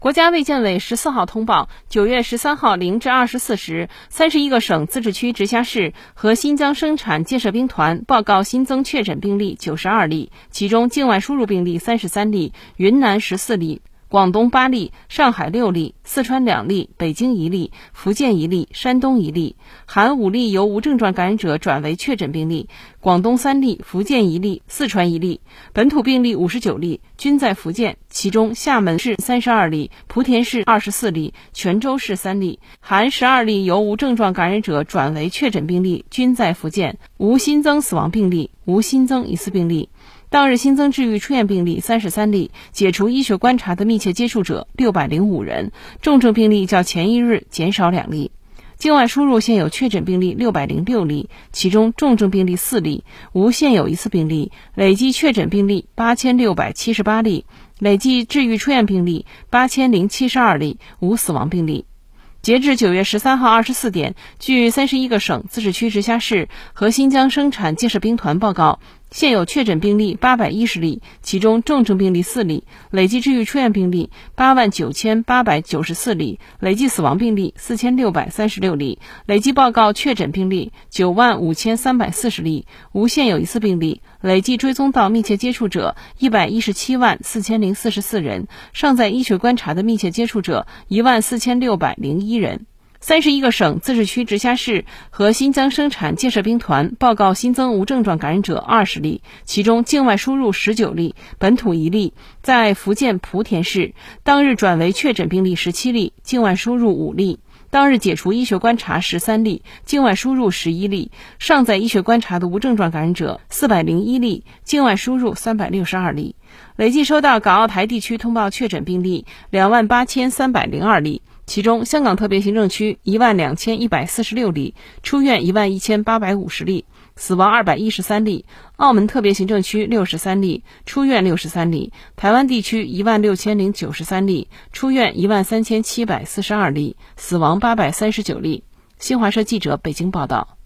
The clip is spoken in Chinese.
国家卫健委十四号通报，九月十三号零至二十四时，三十一个省、自治区、直辖市和新疆生产建设兵团报告新增确诊病例九十二例，其中境外输入病例三十三例，云南十四例。广东八例，上海六例，四川两例，北京一例，福建一例，山东一例，含五例由无症状感染者转为确诊病例。广东三例，福建一例，四川一例。本土病例五十九例，均在福建，其中厦门市三十二例，莆田市二十四例，泉州市三例，含十二例由无症状感染者转为确诊病例，均在福建，无新增死亡病例，无新增疑似病例。当日新增治愈出院病例三十三例，解除医学观察的密切接触者六百零五人，重症病例较前一日减少两例。境外输入现有确诊病例六百零六例，其中重症病例四例，无现有疑似病例，累计确诊病例八千六百七十八例，累计治愈出院病例八千零七十二例，无死亡病例。截至九月十三号二十四点，据三十一个省、自治区、直辖市和新疆生产建设兵团报告，现有确诊病例八百一十例，其中重症病例四例，累计治愈出院病例八万九千八百九十四例，累计死亡病例四千六百三十六例，累计报告确诊病例九万五千三百四十例，无现有疑似病例，累计追踪到密切接触者一百一十七万四千零四十四人，尚在医学观察的密切接触者一万四千六百零一人。三十一个省、自治区、直辖市和新疆生产建设兵团报告新增无症状感染者二十例，其中境外输入十九例，本土一例，在福建莆田市，当日转为确诊病例十七例，境外输入五例，当日解除医学观察十三例，境外输入十一例，尚在医学观察的无症状感染者四百零一例，境外输入三百六十二例，累计收到港澳台地区通报确诊病例两万八千三百零二例。其中，香港特别行政区一万两千一百四十六例，出院一万一千八百五十例，死亡二百一十三例；澳门特别行政区六十三例，出院六十三例；台湾地区一万六千零九十三例，出院一万三千七百四十二例，死亡八百三十九例。新华社记者北京报道。